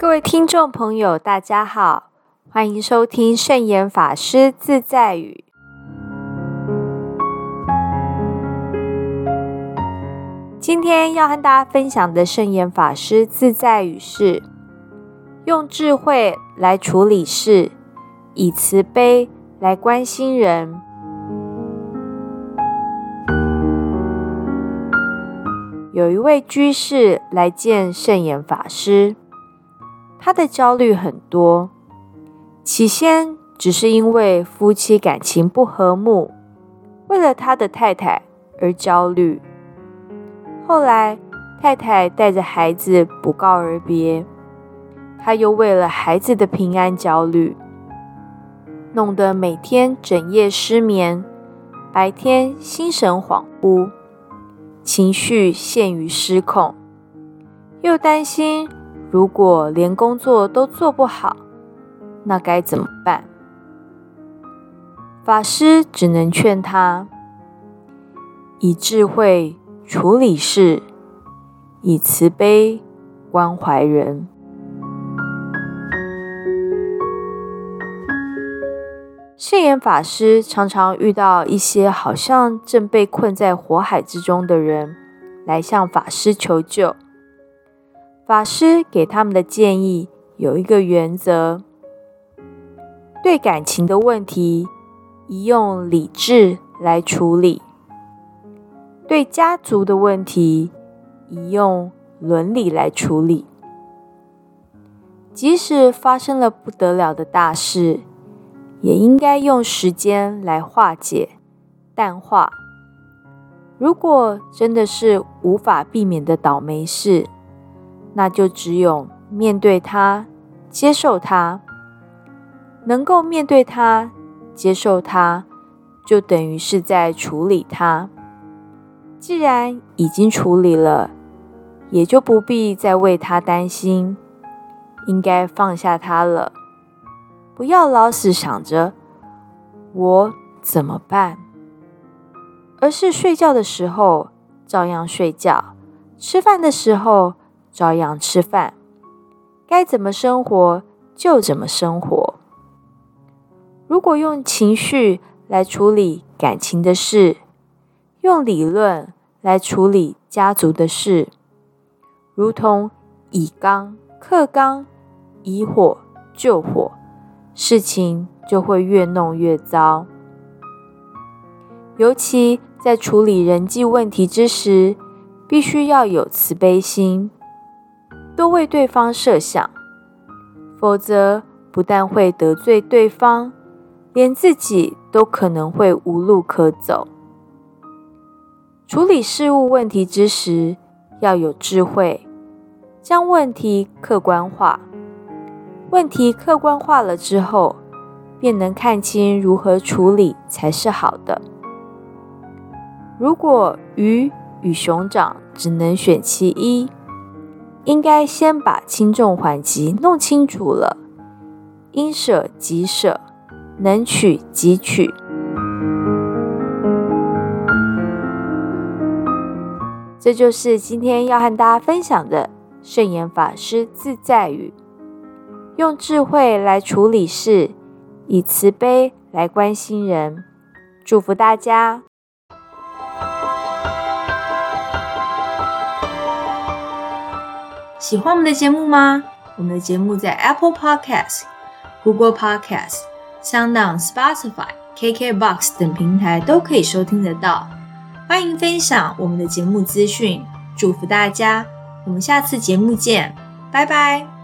各位听众朋友，大家好，欢迎收听圣严法师自在语。今天要和大家分享的圣严法师自在语是：用智慧来处理事，以慈悲来关心人。有一位居士来见圣严法师。他的焦虑很多，起先只是因为夫妻感情不和睦，为了他的太太而焦虑。后来太太带着孩子不告而别，他又为了孩子的平安焦虑，弄得每天整夜失眠，白天心神恍惚，情绪陷于失控，又担心。如果连工作都做不好，那该怎么办？法师只能劝他以智慧处理事，以慈悲关怀人。圣严法师常常遇到一些好像正被困在火海之中的人，来向法师求救。法师给他们的建议有一个原则：对感情的问题，宜用理智来处理；对家族的问题，宜用伦理来处理。即使发生了不得了的大事，也应该用时间来化解、淡化。如果真的是无法避免的倒霉事，那就只有面对它，接受它。能够面对它，接受它，就等于是在处理它。既然已经处理了，也就不必再为它担心，应该放下它了。不要老是想着我怎么办，而是睡觉的时候照样睡觉，吃饭的时候。照样吃饭，该怎么生活就怎么生活。如果用情绪来处理感情的事，用理论来处理家族的事，如同以刚克刚，以火救火，事情就会越弄越糟。尤其在处理人际问题之时，必须要有慈悲心。多为对方设想，否则不但会得罪对方，连自己都可能会无路可走。处理事务问题之时，要有智慧，将问题客观化。问题客观化了之后，便能看清如何处理才是好的。如果鱼与熊掌只能选其一。应该先把轻重缓急弄清楚了，应舍即舍，能取即取。这就是今天要和大家分享的圣严法师自在语：用智慧来处理事，以慈悲来关心人。祝福大家！喜欢我们的节目吗？我们的节目在 Apple Podcast、Google Podcast、SoundOn、Spotify、KKBox 等平台都可以收听得到。欢迎分享我们的节目资讯，祝福大家！我们下次节目见，拜拜。